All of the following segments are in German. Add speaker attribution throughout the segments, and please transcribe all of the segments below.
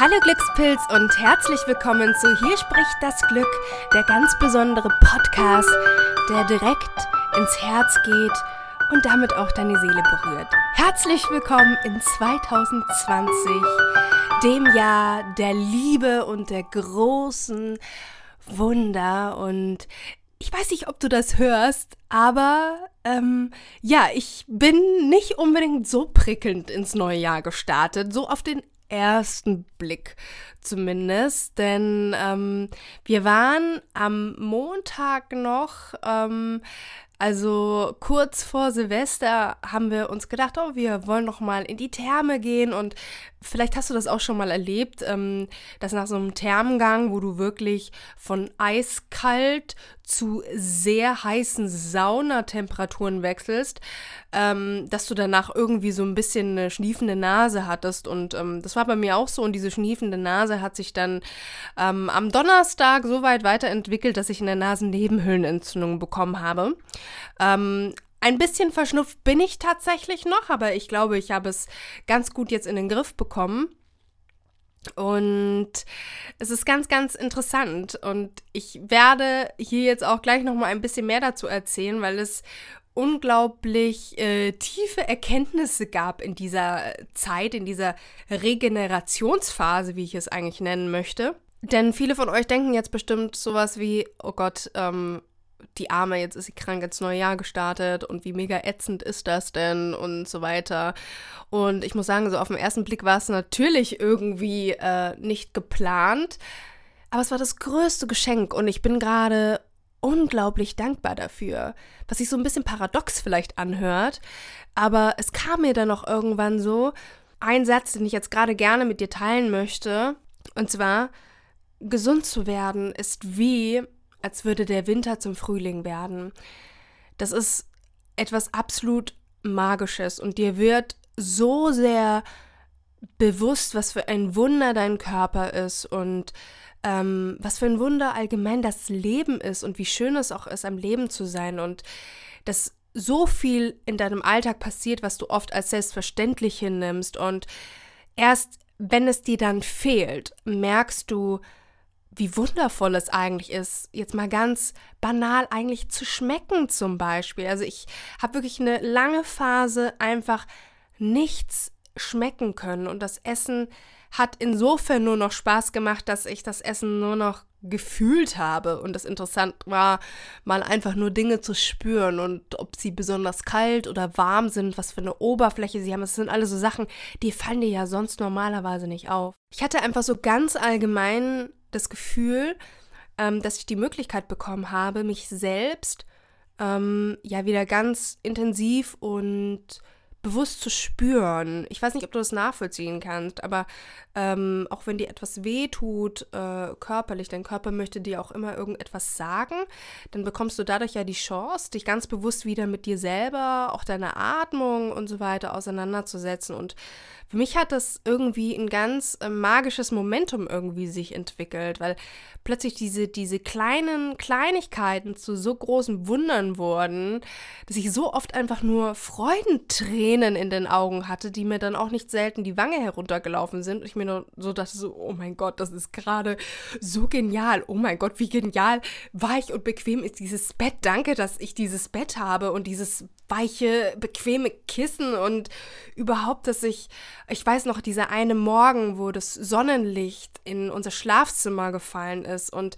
Speaker 1: Hallo Glückspilz und herzlich willkommen zu Hier spricht das Glück, der ganz besondere Podcast, der direkt ins Herz geht und damit auch deine Seele berührt. Herzlich willkommen in 2020, dem Jahr der Liebe und der großen Wunder und ich weiß nicht, ob du das hörst, aber ähm, ja, ich bin nicht unbedingt so prickelnd ins neue Jahr gestartet, so auf den ersten Blick zumindest, denn ähm, wir waren am Montag noch, ähm, also kurz vor Silvester, haben wir uns gedacht, oh, wir wollen noch mal in die Therme gehen und vielleicht hast du das auch schon mal erlebt, ähm, dass nach so einem Thermengang, wo du wirklich von eiskalt zu sehr heißen Saunatemperaturen wechselst, ähm, dass du danach irgendwie so ein bisschen eine schniefende Nase hattest. Und ähm, das war bei mir auch so. Und diese schniefende Nase hat sich dann am Donnerstag so weit weiterentwickelt, dass ich eine Nasennebenhöhlenentzündung bekommen habe. Ähm, ein bisschen verschnupft bin ich tatsächlich noch, aber ich glaube, ich habe es ganz gut jetzt in den Griff bekommen. Und es ist ganz, ganz interessant. Und ich werde hier jetzt auch gleich nochmal ein bisschen mehr dazu erzählen, weil es unglaublich äh, tiefe Erkenntnisse gab in dieser Zeit, in dieser Regenerationsphase, wie ich es eigentlich nennen möchte. Denn viele von euch denken jetzt bestimmt sowas wie, oh Gott, ähm, die Arme, jetzt ist sie krank ins neue Jahr gestartet und wie mega ätzend ist das denn und so weiter. Und ich muss sagen, so auf den ersten Blick war es natürlich irgendwie äh, nicht geplant, aber es war das größte Geschenk und ich bin gerade unglaublich dankbar dafür. Was sich so ein bisschen paradox vielleicht anhört, aber es kam mir dann auch irgendwann so ein Satz, den ich jetzt gerade gerne mit dir teilen möchte, und zwar, gesund zu werden ist wie als würde der Winter zum Frühling werden. Das ist etwas absolut Magisches und dir wird so sehr bewusst, was für ein Wunder dein Körper ist und ähm, was für ein Wunder allgemein das Leben ist und wie schön es auch ist, am Leben zu sein und dass so viel in deinem Alltag passiert, was du oft als selbstverständlich hinnimmst und erst wenn es dir dann fehlt, merkst du, wie wundervoll es eigentlich ist, jetzt mal ganz banal eigentlich zu schmecken zum Beispiel. Also ich habe wirklich eine lange Phase einfach nichts schmecken können und das Essen hat insofern nur noch Spaß gemacht, dass ich das Essen nur noch gefühlt habe und das interessant war, mal einfach nur Dinge zu spüren und ob sie besonders kalt oder warm sind, was für eine Oberfläche sie haben. Das sind alles so Sachen, die fallen dir ja sonst normalerweise nicht auf. Ich hatte einfach so ganz allgemein das Gefühl, ähm, dass ich die Möglichkeit bekommen habe, mich selbst ähm, ja wieder ganz intensiv und bewusst zu spüren. Ich weiß nicht, ob du das nachvollziehen kannst, aber ähm, auch wenn dir etwas weh tut, äh, körperlich, dein Körper möchte dir auch immer irgendetwas sagen, dann bekommst du dadurch ja die Chance, dich ganz bewusst wieder mit dir selber, auch deiner Atmung und so weiter auseinanderzusetzen. Und für mich hat das irgendwie ein ganz äh, magisches Momentum irgendwie sich entwickelt, weil plötzlich diese, diese kleinen Kleinigkeiten zu so großen Wundern wurden, dass ich so oft einfach nur Freudentränen in den Augen hatte, die mir dann auch nicht selten die Wange heruntergelaufen sind. Und ich mir nur so dachte so, oh mein Gott, das ist gerade so genial. Oh mein Gott, wie genial, weich und bequem ist dieses Bett. Danke, dass ich dieses Bett habe und dieses weiche, bequeme Kissen und überhaupt, dass ich, ich weiß noch, dieser eine Morgen, wo das Sonnenlicht in unser Schlafzimmer gefallen ist und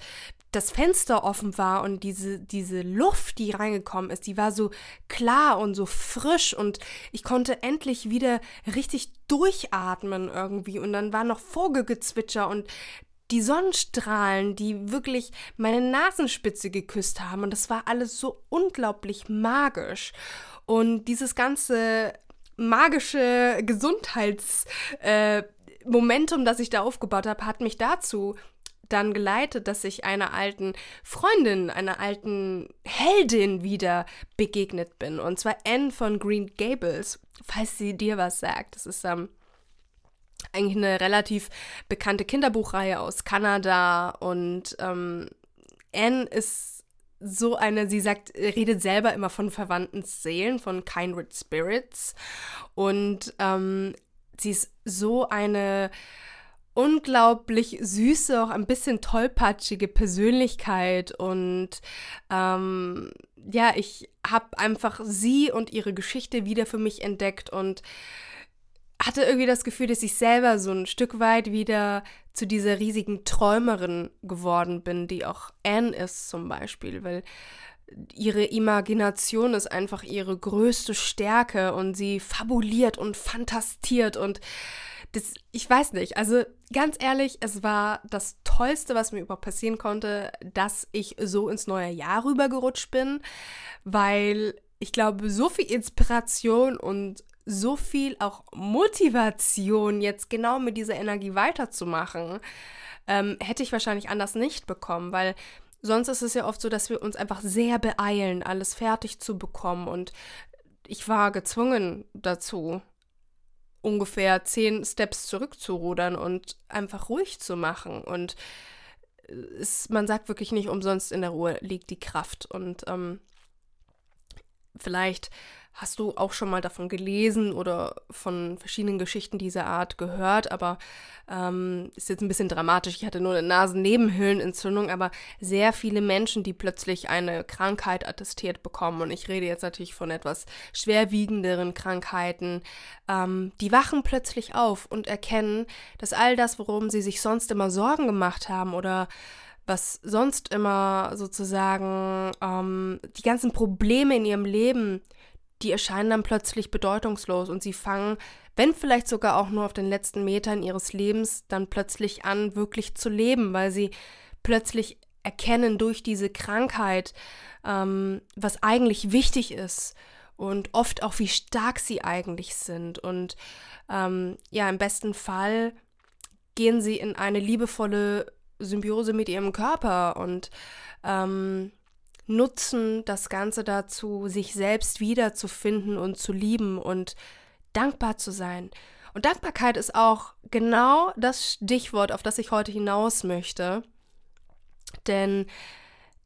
Speaker 1: das Fenster offen war und diese, diese Luft, die reingekommen ist, die war so klar und so frisch und ich konnte endlich wieder richtig durchatmen irgendwie. Und dann war noch Vogelgezwitscher und die Sonnenstrahlen, die wirklich meine Nasenspitze geküsst haben. Und das war alles so unglaublich magisch. Und dieses ganze magische Gesundheitsmomentum, äh, das ich da aufgebaut habe, hat mich dazu dann geleitet, dass ich einer alten Freundin, einer alten Heldin wieder begegnet bin. Und zwar Anne von Green Gables, falls sie dir was sagt. Das ist ähm, eigentlich eine relativ bekannte Kinderbuchreihe aus Kanada. Und ähm, Anne ist so eine, sie sagt, redet selber immer von verwandten Seelen, von Kindred Spirits. Und ähm, sie ist so eine unglaublich süße, auch ein bisschen tollpatschige Persönlichkeit. Und ähm, ja, ich habe einfach sie und ihre Geschichte wieder für mich entdeckt und hatte irgendwie das Gefühl, dass ich selber so ein Stück weit wieder zu dieser riesigen Träumerin geworden bin, die auch Anne ist zum Beispiel, weil ihre Imagination ist einfach ihre größte Stärke und sie fabuliert und fantastiert und das, ich weiß nicht, also ganz ehrlich, es war das Tollste, was mir überhaupt passieren konnte, dass ich so ins neue Jahr rübergerutscht bin, weil ich glaube, so viel Inspiration und so viel auch Motivation, jetzt genau mit dieser Energie weiterzumachen, ähm, hätte ich wahrscheinlich anders nicht bekommen, weil sonst ist es ja oft so, dass wir uns einfach sehr beeilen, alles fertig zu bekommen und ich war gezwungen dazu, ungefähr zehn Steps zurückzurudern und einfach ruhig zu machen. Und es, man sagt wirklich nicht umsonst, in der Ruhe liegt die Kraft. Und ähm, vielleicht hast du auch schon mal davon gelesen oder von verschiedenen Geschichten dieser Art gehört, aber ähm, ist jetzt ein bisschen dramatisch. Ich hatte nur eine Nasennebenhöhlenentzündung, aber sehr viele Menschen, die plötzlich eine Krankheit attestiert bekommen, und ich rede jetzt natürlich von etwas schwerwiegenderen Krankheiten, ähm, die wachen plötzlich auf und erkennen, dass all das, worum sie sich sonst immer Sorgen gemacht haben oder was sonst immer sozusagen ähm, die ganzen Probleme in ihrem Leben die erscheinen dann plötzlich bedeutungslos und sie fangen, wenn vielleicht sogar auch nur auf den letzten Metern ihres Lebens, dann plötzlich an, wirklich zu leben, weil sie plötzlich erkennen durch diese Krankheit, ähm, was eigentlich wichtig ist und oft auch, wie stark sie eigentlich sind. Und ähm, ja, im besten Fall gehen sie in eine liebevolle Symbiose mit ihrem Körper und ähm, nutzen das Ganze dazu, sich selbst wiederzufinden und zu lieben und dankbar zu sein. Und Dankbarkeit ist auch genau das Stichwort, auf das ich heute hinaus möchte. Denn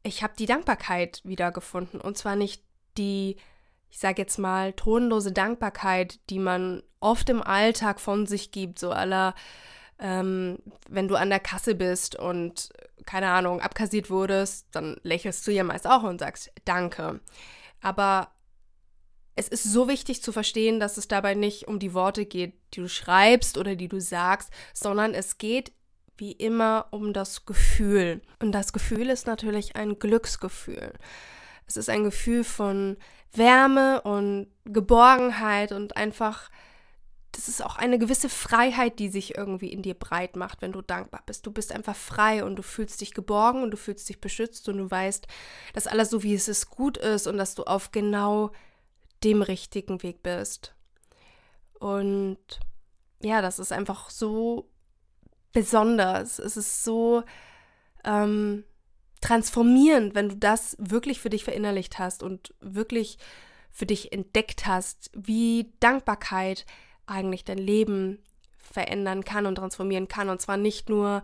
Speaker 1: ich habe die Dankbarkeit wiedergefunden. Und zwar nicht die, ich sage jetzt mal, tonlose Dankbarkeit, die man oft im Alltag von sich gibt, so aller, ähm, wenn du an der Kasse bist und keine Ahnung, abkassiert wurdest, dann lächelst du ja meist auch und sagst Danke. Aber es ist so wichtig zu verstehen, dass es dabei nicht um die Worte geht, die du schreibst oder die du sagst, sondern es geht wie immer um das Gefühl. Und das Gefühl ist natürlich ein Glücksgefühl. Es ist ein Gefühl von Wärme und Geborgenheit und einfach das ist auch eine gewisse Freiheit, die sich irgendwie in dir breit macht, wenn du dankbar bist. Du bist einfach frei und du fühlst dich geborgen und du fühlst dich beschützt und du weißt, dass alles so wie es ist gut ist und dass du auf genau dem richtigen Weg bist. Und ja, das ist einfach so besonders. Es ist so ähm, transformierend, wenn du das wirklich für dich verinnerlicht hast und wirklich für dich entdeckt hast, wie Dankbarkeit eigentlich dein Leben verändern kann und transformieren kann. Und zwar nicht nur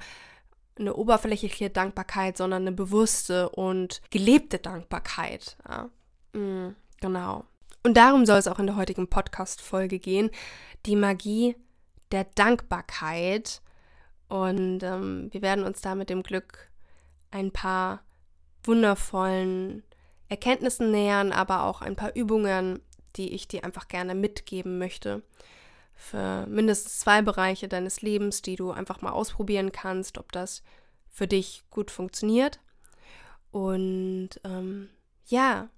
Speaker 1: eine oberflächliche Dankbarkeit, sondern eine bewusste und gelebte Dankbarkeit. Ja. Mhm, genau. Und darum soll es auch in der heutigen Podcast-Folge gehen. Die Magie der Dankbarkeit. Und ähm, wir werden uns da mit dem Glück ein paar wundervollen Erkenntnissen nähern, aber auch ein paar Übungen, die ich dir einfach gerne mitgeben möchte, für mindestens zwei Bereiche deines Lebens, die du einfach mal ausprobieren kannst, ob das für dich gut funktioniert. Und ähm, ja,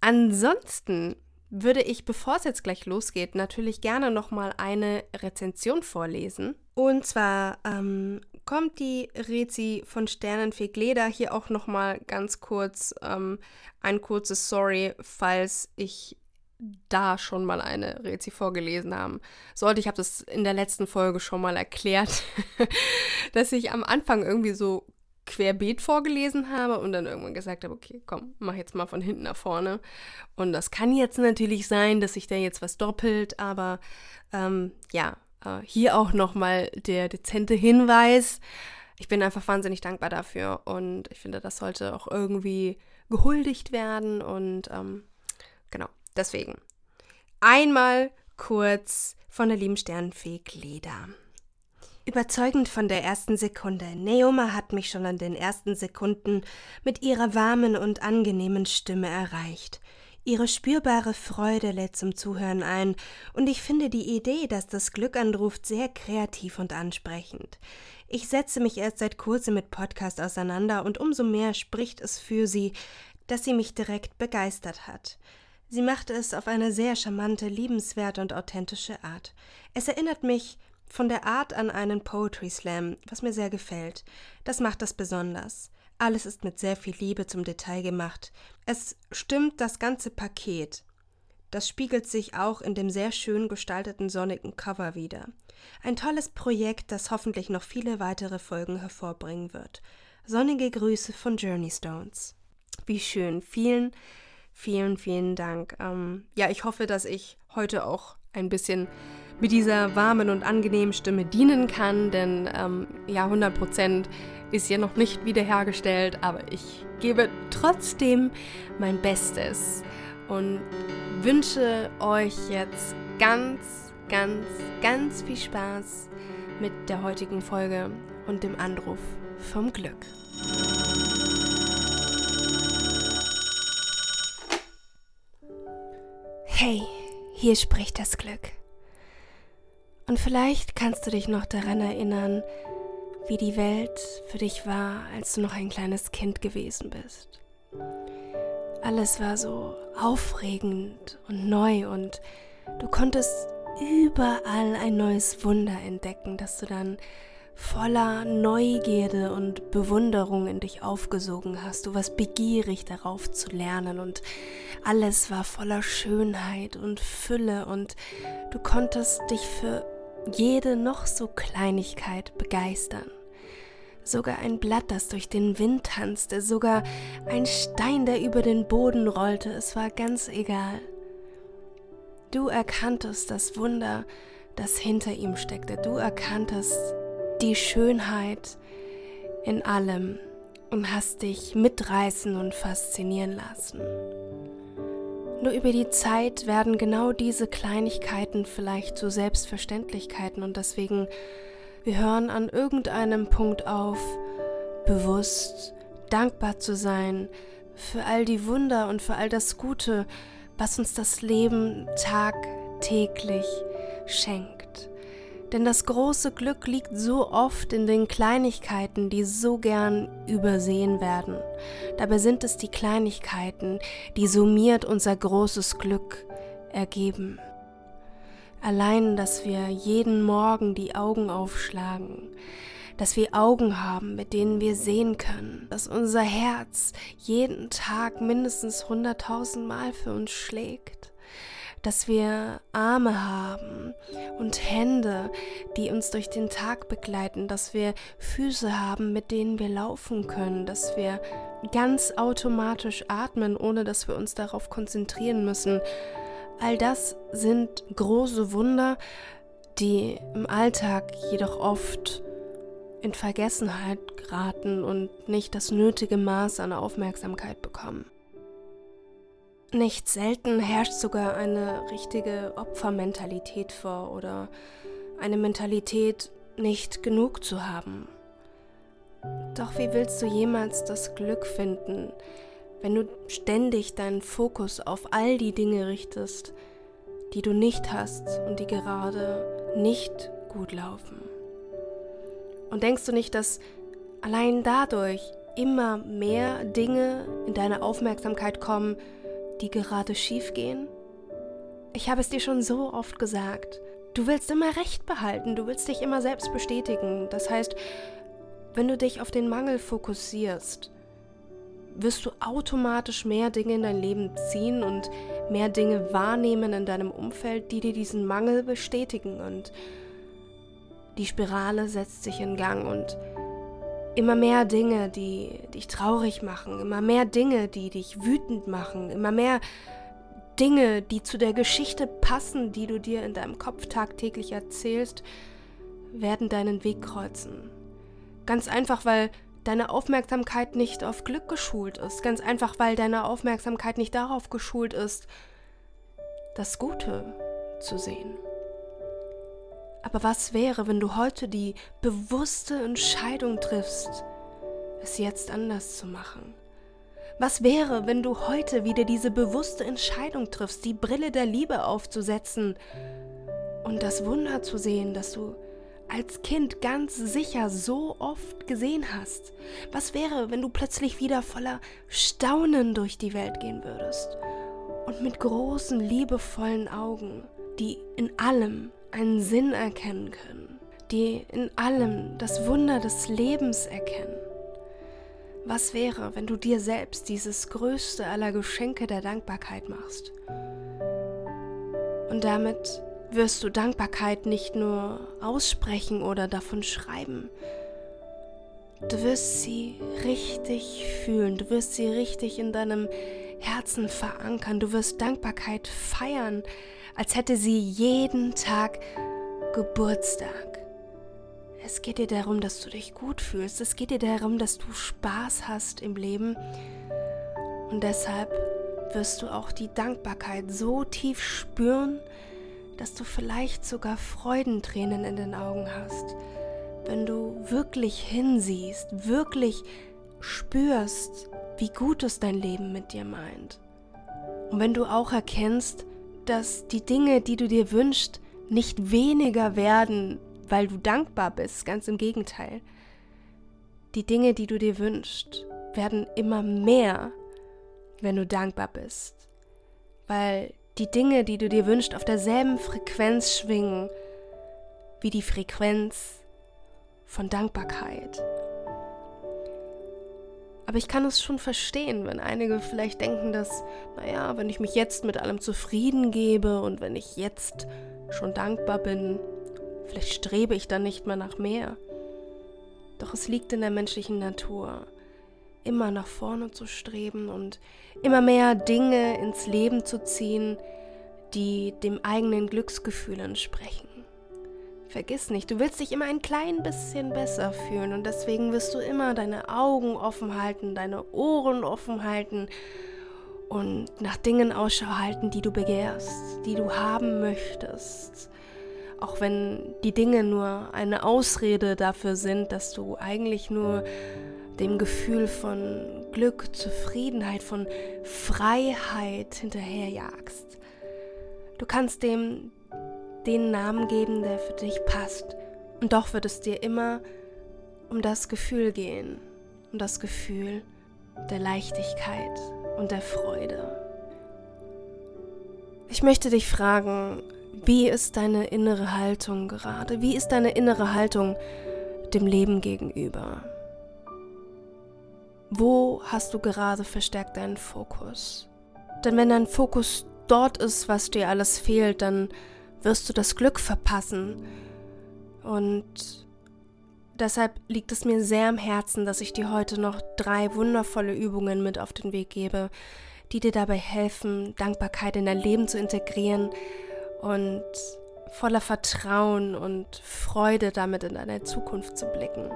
Speaker 1: ansonsten würde ich, bevor es jetzt gleich losgeht, natürlich gerne nochmal eine Rezension vorlesen. Und zwar ähm, kommt die Rezi von Sternenfeg Leder hier auch nochmal ganz kurz ähm, ein kurzes Sorry, falls ich da schon mal eine Rezi vorgelesen haben sollte. Ich habe das in der letzten Folge schon mal erklärt, dass ich am Anfang irgendwie so querbeet vorgelesen habe und dann irgendwann gesagt habe, okay, komm, mach jetzt mal von hinten nach vorne. Und das kann jetzt natürlich sein, dass sich da jetzt was doppelt, aber ähm, ja, äh, hier auch nochmal der dezente Hinweis. Ich bin einfach wahnsinnig dankbar dafür und ich finde, das sollte auch irgendwie gehuldigt werden und ähm, genau, deswegen. Einmal kurz von der lieben Sternenfee Leda. Überzeugend von der ersten Sekunde. Neoma hat mich schon an den ersten Sekunden mit ihrer warmen und angenehmen Stimme erreicht. Ihre spürbare Freude lädt zum Zuhören ein, und ich finde die Idee, dass das Glück anruft, sehr kreativ und ansprechend. Ich setze mich erst seit kurzem mit Podcast auseinander, und umso mehr spricht es für sie, dass sie mich direkt begeistert hat. Sie machte es auf eine sehr charmante, liebenswerte und authentische Art. Es erinnert mich von der Art an einen Poetry Slam, was mir sehr gefällt. Das macht das besonders. Alles ist mit sehr viel Liebe zum Detail gemacht. Es stimmt das ganze Paket. Das spiegelt sich auch in dem sehr schön gestalteten sonnigen Cover wieder. Ein tolles Projekt, das hoffentlich noch viele weitere Folgen hervorbringen wird. Sonnige Grüße von Journey Stones. Wie schön. Vielen, vielen, vielen Dank. Ähm, ja, ich hoffe, dass ich heute auch ein bisschen mit dieser warmen und angenehmen Stimme dienen kann, denn ähm, ja, 100 Prozent ist ja noch nicht wiederhergestellt, aber ich gebe trotzdem mein Bestes und wünsche euch jetzt ganz, ganz, ganz viel Spaß mit der heutigen Folge und dem Anruf vom Glück. Hey, hier spricht das Glück. Und vielleicht kannst du dich noch daran erinnern, wie die Welt für dich war, als du noch ein kleines Kind gewesen bist. Alles war so aufregend und neu und du konntest überall ein neues Wunder entdecken, das du dann voller Neugierde und Bewunderung in dich aufgesogen hast. Du warst begierig darauf zu lernen und alles war voller Schönheit und Fülle und du konntest dich für jede noch so Kleinigkeit begeistern. Sogar ein Blatt, das durch den Wind tanzte, sogar ein Stein, der über den Boden rollte, es war ganz egal. Du erkanntest das Wunder, das hinter ihm steckte. Du erkanntest die Schönheit in allem und hast dich mitreißen und faszinieren lassen. Nur über die Zeit werden genau diese Kleinigkeiten vielleicht zu Selbstverständlichkeiten und deswegen, wir hören an irgendeinem Punkt auf, bewusst dankbar zu sein für all die Wunder und für all das Gute, was uns das Leben tagtäglich schenkt. Denn das große Glück liegt so oft in den Kleinigkeiten, die so gern übersehen werden. Dabei sind es die Kleinigkeiten, die summiert unser großes Glück ergeben. Allein, dass wir jeden Morgen die Augen aufschlagen, dass wir Augen haben, mit denen wir sehen können, dass unser Herz jeden Tag mindestens hunderttausend Mal für uns schlägt dass wir Arme haben und Hände, die uns durch den Tag begleiten, dass wir Füße haben, mit denen wir laufen können, dass wir ganz automatisch atmen, ohne dass wir uns darauf konzentrieren müssen. All das sind große Wunder, die im Alltag jedoch oft in Vergessenheit geraten und nicht das nötige Maß an Aufmerksamkeit bekommen. Nicht selten herrscht sogar eine richtige Opfermentalität vor oder eine Mentalität, nicht genug zu haben. Doch wie willst du jemals das Glück finden, wenn du ständig deinen Fokus auf all die Dinge richtest, die du nicht hast und die gerade nicht gut laufen? Und denkst du nicht, dass allein dadurch immer mehr Dinge in deine Aufmerksamkeit kommen, die gerade schief gehen? Ich habe es dir schon so oft gesagt. Du willst immer Recht behalten, du willst dich immer selbst bestätigen. Das heißt, wenn du dich auf den Mangel fokussierst, wirst du automatisch mehr Dinge in dein Leben ziehen und mehr Dinge wahrnehmen in deinem Umfeld, die dir diesen Mangel bestätigen. Und die Spirale setzt sich in Gang und immer mehr Dinge, die dich traurig machen, immer mehr Dinge, die dich wütend machen, immer mehr Dinge, die zu der Geschichte passen, die du dir in deinem Kopf tagtäglich erzählst, werden deinen Weg kreuzen. Ganz einfach, weil deine Aufmerksamkeit nicht auf Glück geschult ist. Ganz einfach, weil deine Aufmerksamkeit nicht darauf geschult ist, das Gute zu sehen. Aber was wäre, wenn du heute die bewusste Entscheidung triffst, es jetzt anders zu machen? Was wäre, wenn du heute wieder diese bewusste Entscheidung triffst, die Brille der Liebe aufzusetzen und das Wunder zu sehen, das du als Kind ganz sicher so oft gesehen hast? Was wäre, wenn du plötzlich wieder voller Staunen durch die Welt gehen würdest und mit großen, liebevollen Augen, die in allem einen Sinn erkennen können, die in allem das Wunder des Lebens erkennen? Was wäre, wenn du dir selbst dieses größte aller Geschenke der Dankbarkeit machst? Und damit wirst du Dankbarkeit nicht nur aussprechen oder davon schreiben. Du wirst sie richtig fühlen, du wirst sie richtig in deinem Herzen verankern, du wirst Dankbarkeit feiern, als hätte sie jeden Tag Geburtstag. Es geht dir darum, dass du dich gut fühlst, es geht dir darum, dass du Spaß hast im Leben und deshalb wirst du auch die Dankbarkeit so tief spüren, dass du vielleicht sogar Freudentränen in den Augen hast, wenn du wirklich hinsiehst, wirklich spürst, wie gut es dein Leben mit dir meint. Und wenn du auch erkennst, dass die Dinge, die du dir wünschst, nicht weniger werden, weil du dankbar bist, ganz im Gegenteil. Die Dinge, die du dir wünschst, werden immer mehr, wenn du dankbar bist, weil die Dinge, die du dir wünschst, auf derselben Frequenz schwingen wie die Frequenz von Dankbarkeit. Aber ich kann es schon verstehen, wenn einige vielleicht denken, dass, naja, wenn ich mich jetzt mit allem zufrieden gebe und wenn ich jetzt schon dankbar bin, vielleicht strebe ich dann nicht mehr nach mehr. Doch es liegt in der menschlichen Natur immer nach vorne zu streben und immer mehr Dinge ins Leben zu ziehen, die dem eigenen Glücksgefühl entsprechen. Vergiss nicht, du willst dich immer ein klein bisschen besser fühlen und deswegen wirst du immer deine Augen offen halten, deine Ohren offen halten und nach Dingen Ausschau halten, die du begehrst, die du haben möchtest. Auch wenn die Dinge nur eine Ausrede dafür sind, dass du eigentlich nur dem Gefühl von Glück, Zufriedenheit, von Freiheit hinterherjagst. Du kannst dem den Namen geben, der für dich passt. Und doch wird es dir immer um das Gefühl gehen, um das Gefühl der Leichtigkeit und der Freude. Ich möchte dich fragen, wie ist deine innere Haltung gerade? Wie ist deine innere Haltung dem Leben gegenüber? Wo hast du gerade verstärkt deinen Fokus? Denn wenn dein Fokus dort ist, was dir alles fehlt, dann wirst du das Glück verpassen. Und deshalb liegt es mir sehr am Herzen, dass ich dir heute noch drei wundervolle Übungen mit auf den Weg gebe, die dir dabei helfen, Dankbarkeit in dein Leben zu integrieren und voller Vertrauen und Freude damit in deine Zukunft zu blicken.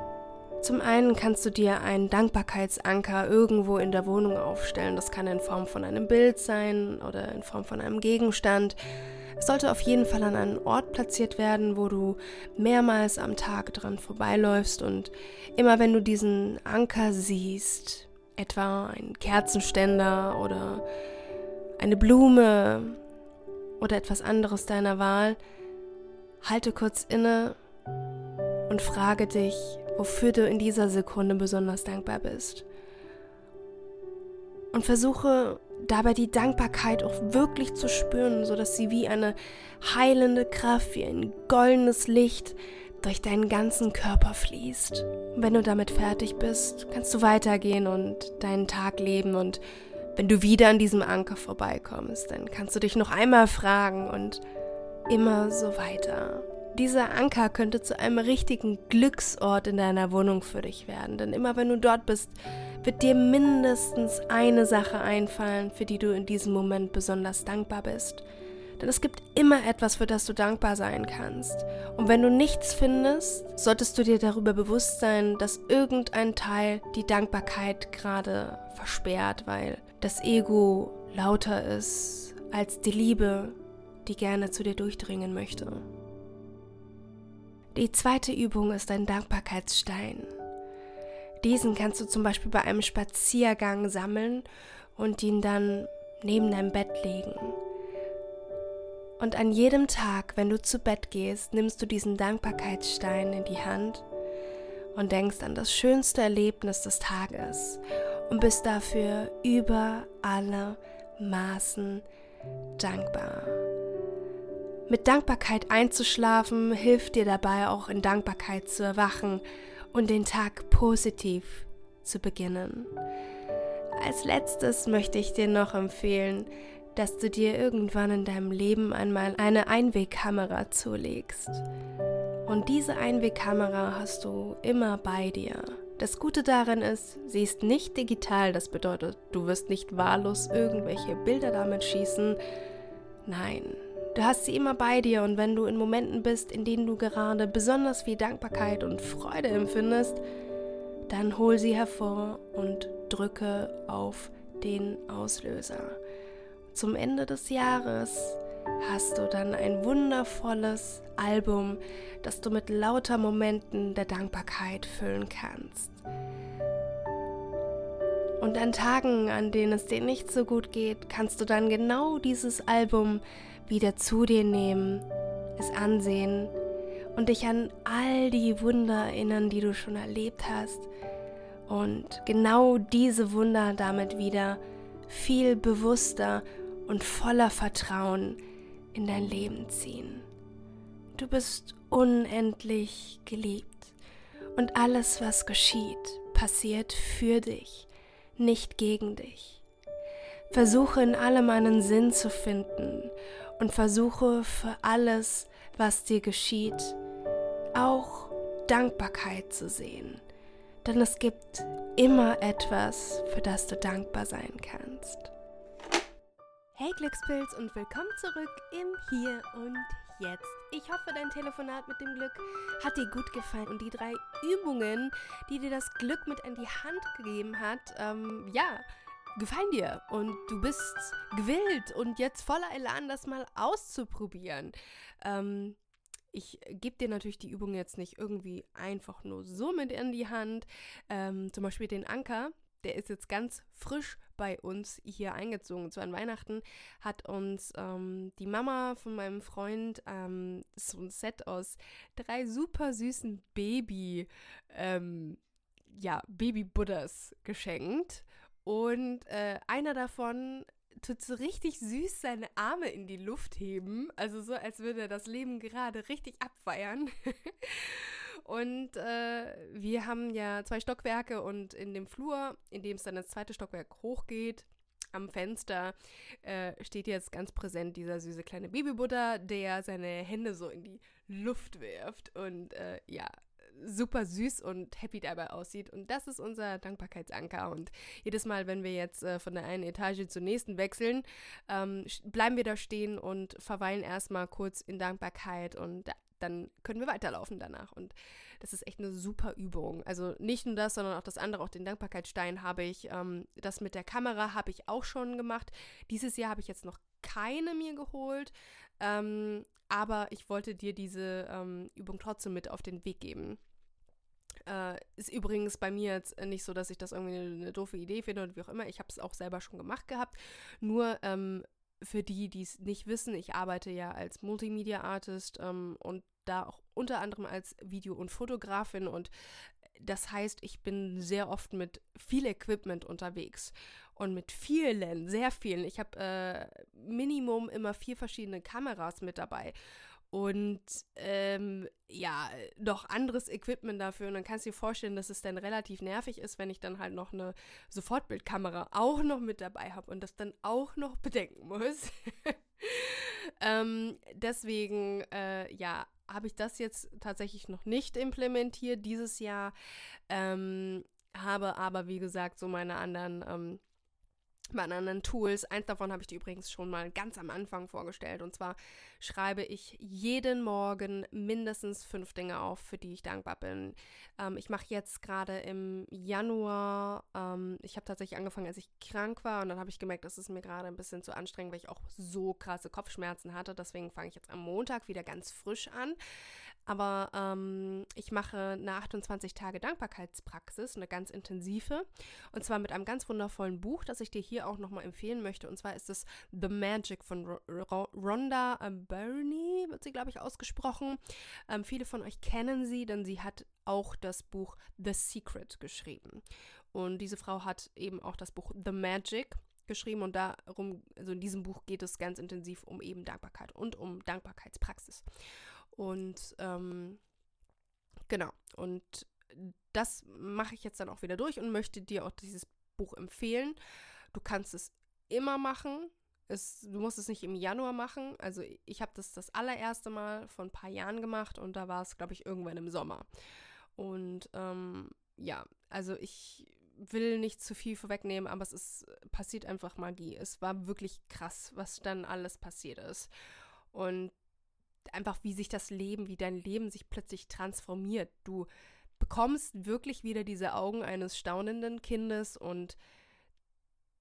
Speaker 1: Zum einen kannst du dir einen Dankbarkeitsanker irgendwo in der Wohnung aufstellen. Das kann in Form von einem Bild sein oder in Form von einem Gegenstand. Es sollte auf jeden Fall an einen Ort platziert werden, wo du mehrmals am Tag dran vorbeiläufst und immer wenn du diesen Anker siehst, etwa ein Kerzenständer oder eine Blume oder etwas anderes deiner Wahl, halte kurz inne und frage dich, wofür du in dieser Sekunde besonders dankbar bist. Und versuche dabei die Dankbarkeit auch wirklich zu spüren, sodass sie wie eine heilende Kraft, wie ein goldenes Licht durch deinen ganzen Körper fließt. Und wenn du damit fertig bist, kannst du weitergehen und deinen Tag leben und wenn du wieder an diesem Anker vorbeikommst, dann kannst du dich noch einmal fragen und immer so weiter. Dieser Anker könnte zu einem richtigen Glücksort in deiner Wohnung für dich werden, denn immer wenn du dort bist, wird dir mindestens eine Sache einfallen, für die du in diesem Moment besonders dankbar bist. Denn es gibt immer etwas, für das du dankbar sein kannst. Und wenn du nichts findest, solltest du dir darüber bewusst sein, dass irgendein Teil die Dankbarkeit gerade versperrt, weil das Ego lauter ist als die Liebe, die gerne zu dir durchdringen möchte. Die zweite Übung ist ein Dankbarkeitsstein. Diesen kannst du zum Beispiel bei einem Spaziergang sammeln und ihn dann neben deinem Bett legen. Und an jedem Tag, wenn du zu Bett gehst, nimmst du diesen Dankbarkeitsstein in die Hand und denkst an das schönste Erlebnis des Tages und bist dafür über alle Maßen dankbar. Mit Dankbarkeit einzuschlafen hilft dir dabei auch in Dankbarkeit zu erwachen und den Tag positiv zu beginnen. Als letztes möchte ich dir noch empfehlen, dass du dir irgendwann in deinem Leben einmal eine Einwegkamera zulegst. Und diese Einwegkamera hast du immer bei dir. Das Gute daran ist, sie ist nicht digital, das bedeutet, du wirst nicht wahllos irgendwelche Bilder damit schießen. Nein, du hast sie immer bei dir und wenn du in Momenten bist, in denen du gerade besonders viel Dankbarkeit und Freude empfindest, dann hol sie hervor und drücke auf den Auslöser zum Ende des Jahres hast du dann ein wundervolles Album, das du mit lauter Momenten der Dankbarkeit füllen kannst. Und an Tagen, an denen es dir nicht so gut geht, kannst du dann genau dieses Album wieder zu dir nehmen, es ansehen und dich an all die Wunder erinnern, die du schon erlebt hast und genau diese Wunder damit wieder viel bewusster und voller Vertrauen in dein Leben ziehen. Du bist unendlich geliebt und alles, was geschieht, passiert für dich, nicht gegen dich. Versuche in allem einen Sinn zu finden und versuche für alles, was dir geschieht, auch Dankbarkeit zu sehen. Denn es gibt immer etwas, für das du dankbar sein kannst. Hey Glückspilz und willkommen zurück im Hier und Jetzt. Ich hoffe, dein Telefonat mit dem Glück hat dir gut gefallen und die drei Übungen, die dir das Glück mit in die Hand gegeben hat, ähm, ja, gefallen dir und du bist gewillt und jetzt voller Elan, das mal auszuprobieren. Ähm, ich gebe dir natürlich die Übung jetzt nicht irgendwie einfach nur so mit in die Hand. Ähm, zum Beispiel den Anker, der ist jetzt ganz frisch bei uns hier eingezogen. Zu an Weihnachten hat uns ähm, die Mama von meinem Freund ähm, so ein Set aus drei super süßen Baby, ähm, ja, Baby-Buddhas geschenkt. Und äh, einer davon tut so richtig süß seine Arme in die Luft heben. Also so, als würde er das Leben gerade richtig abfeiern. Und äh, wir haben ja zwei Stockwerke und in dem Flur, in dem es dann das zweite Stockwerk hochgeht, am Fenster äh, steht jetzt ganz präsent dieser süße kleine Babybutter, der seine Hände so in die Luft wirft und äh, ja, super süß und happy dabei aussieht. Und das ist unser Dankbarkeitsanker. Und jedes Mal, wenn wir jetzt äh, von der einen Etage zur nächsten wechseln, ähm, bleiben wir da stehen und verweilen erstmal kurz in Dankbarkeit und dann können wir weiterlaufen danach. Und das ist echt eine super Übung. Also nicht nur das, sondern auch das andere, auch den Dankbarkeitsstein habe ich. Ähm, das mit der Kamera habe ich auch schon gemacht. Dieses Jahr habe ich jetzt noch keine mir geholt. Ähm, aber ich wollte dir diese ähm, Übung trotzdem mit auf den Weg geben. Äh, ist übrigens bei mir jetzt nicht so, dass ich das irgendwie eine, eine doofe Idee finde oder wie auch immer. Ich habe es auch selber schon gemacht gehabt. Nur ähm, für die, die es nicht wissen, ich arbeite ja als Multimedia-Artist ähm, und da auch unter anderem als Video- und Fotografin und das heißt, ich bin sehr oft mit viel Equipment unterwegs und mit vielen, sehr vielen. Ich habe äh, Minimum immer vier verschiedene Kameras mit dabei und ähm, ja, noch anderes Equipment dafür. Und dann kannst du dir vorstellen, dass es dann relativ nervig ist, wenn ich dann halt noch eine Sofortbildkamera auch noch mit dabei habe und das dann auch noch bedenken muss. ähm, deswegen, äh, ja, habe ich das jetzt tatsächlich noch nicht implementiert dieses Jahr. Ähm, habe aber, wie gesagt, so meine anderen anderen Tools. Eins davon habe ich dir übrigens schon mal ganz am Anfang vorgestellt. Und zwar schreibe ich jeden Morgen mindestens fünf Dinge auf, für die ich dankbar bin. Ähm, ich mache jetzt gerade im Januar, ähm, ich habe tatsächlich angefangen, als ich krank war. Und dann habe ich gemerkt, das ist mir gerade ein bisschen zu anstrengend, weil ich auch so krasse Kopfschmerzen hatte. Deswegen fange ich jetzt am Montag wieder ganz frisch an. Aber ähm, ich mache eine 28 Tage Dankbarkeitspraxis, eine ganz intensive. Und zwar mit einem ganz wundervollen Buch, das ich dir hier auch nochmal empfehlen möchte. Und zwar ist es The Magic von Rhonda Byrne, wird sie, glaube ich, ausgesprochen. Ähm, viele von euch kennen sie, denn sie hat auch das Buch The Secret geschrieben. Und diese Frau hat eben auch das Buch The Magic geschrieben und darum, also in diesem Buch geht es ganz intensiv um eben Dankbarkeit und um Dankbarkeitspraxis. Und ähm, genau, und das mache ich jetzt dann auch wieder durch und möchte dir auch dieses Buch empfehlen. Du kannst es immer machen. Es, du musst es nicht im Januar machen. Also ich habe das das allererste Mal vor ein paar Jahren gemacht und da war es, glaube ich, irgendwann im Sommer. Und ähm, ja, also ich will nicht zu viel vorwegnehmen, aber es ist passiert einfach Magie. Es war wirklich krass, was dann alles passiert ist. Und einfach, wie sich das Leben, wie dein Leben sich plötzlich transformiert. Du bekommst wirklich wieder diese Augen eines staunenden Kindes und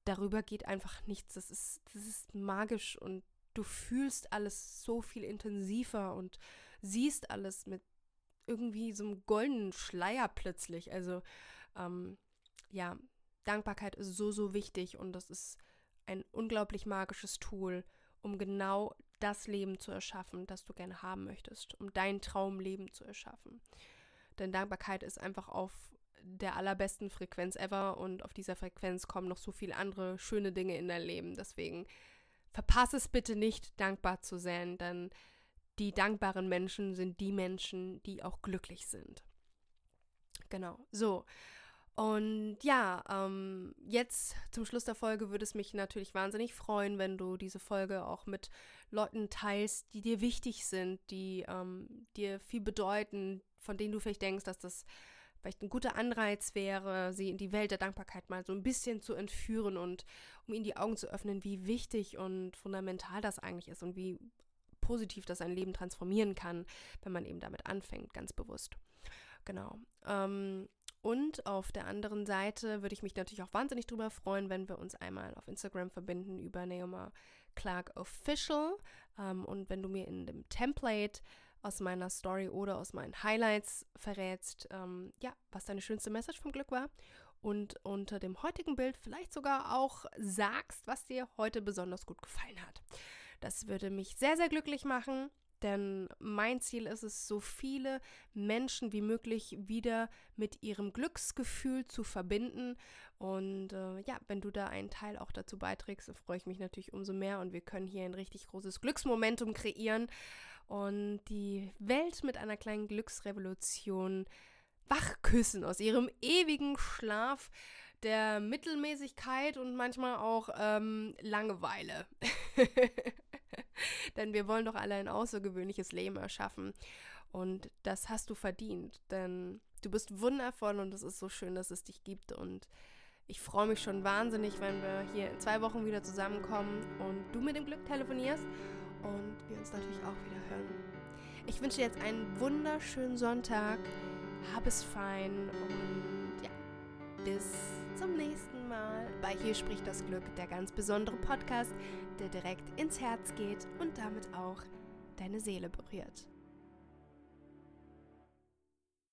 Speaker 1: darüber geht einfach nichts. Das ist, das ist magisch und du fühlst alles so viel intensiver und siehst alles mit irgendwie so einem goldenen Schleier plötzlich. Also ähm, ja, Dankbarkeit ist so, so wichtig und das ist ein unglaublich magisches Tool, um genau das Leben zu erschaffen, das du gerne haben möchtest, um dein Traumleben zu erschaffen. Denn Dankbarkeit ist einfach auf der allerbesten Frequenz ever und auf dieser Frequenz kommen noch so viele andere schöne Dinge in dein Leben. Deswegen verpasse es bitte nicht, dankbar zu sein, denn die dankbaren Menschen sind die Menschen, die auch glücklich sind. Genau, so. Und ja, ähm, jetzt zum Schluss der Folge würde es mich natürlich wahnsinnig freuen, wenn du diese Folge auch mit Leuten teilst, die dir wichtig sind, die ähm, dir viel bedeuten, von denen du vielleicht denkst, dass das vielleicht ein guter Anreiz wäre, sie in die Welt der Dankbarkeit mal so ein bisschen zu entführen und um ihnen die Augen zu öffnen, wie wichtig und fundamental das eigentlich ist und wie positiv das ein Leben transformieren kann, wenn man eben damit anfängt, ganz bewusst. Genau. Ähm, und auf der anderen Seite würde ich mich natürlich auch wahnsinnig drüber freuen, wenn wir uns einmal auf Instagram verbinden über Neoma Clark Official. Ähm, und wenn du mir in dem Template aus meiner Story oder aus meinen Highlights verrätst, ähm, ja, was deine schönste Message vom Glück war. Und unter dem heutigen Bild vielleicht sogar auch sagst, was dir heute besonders gut gefallen hat. Das würde mich sehr, sehr glücklich machen. Denn mein Ziel ist es, so viele Menschen wie möglich wieder mit ihrem Glücksgefühl zu verbinden. Und äh, ja, wenn du da einen Teil auch dazu beiträgst, freue ich mich natürlich umso mehr. Und wir können hier ein richtig großes Glücksmomentum kreieren und die Welt mit einer kleinen Glücksrevolution wachküssen aus ihrem ewigen Schlaf der Mittelmäßigkeit und manchmal auch ähm, Langeweile. denn wir wollen doch alle ein außergewöhnliches Leben erschaffen. Und das hast du verdient, denn du bist wundervoll und es ist so schön, dass es dich gibt. Und ich freue mich schon wahnsinnig, wenn wir hier in zwei Wochen wieder zusammenkommen und du mit dem Glück telefonierst und wir uns natürlich auch wieder hören. Ich wünsche dir jetzt einen wunderschönen Sonntag. Hab es fein und ja, bis zum nächsten Mal bei Hier spricht das Glück, der ganz besondere Podcast, der direkt ins Herz geht und damit auch deine Seele berührt.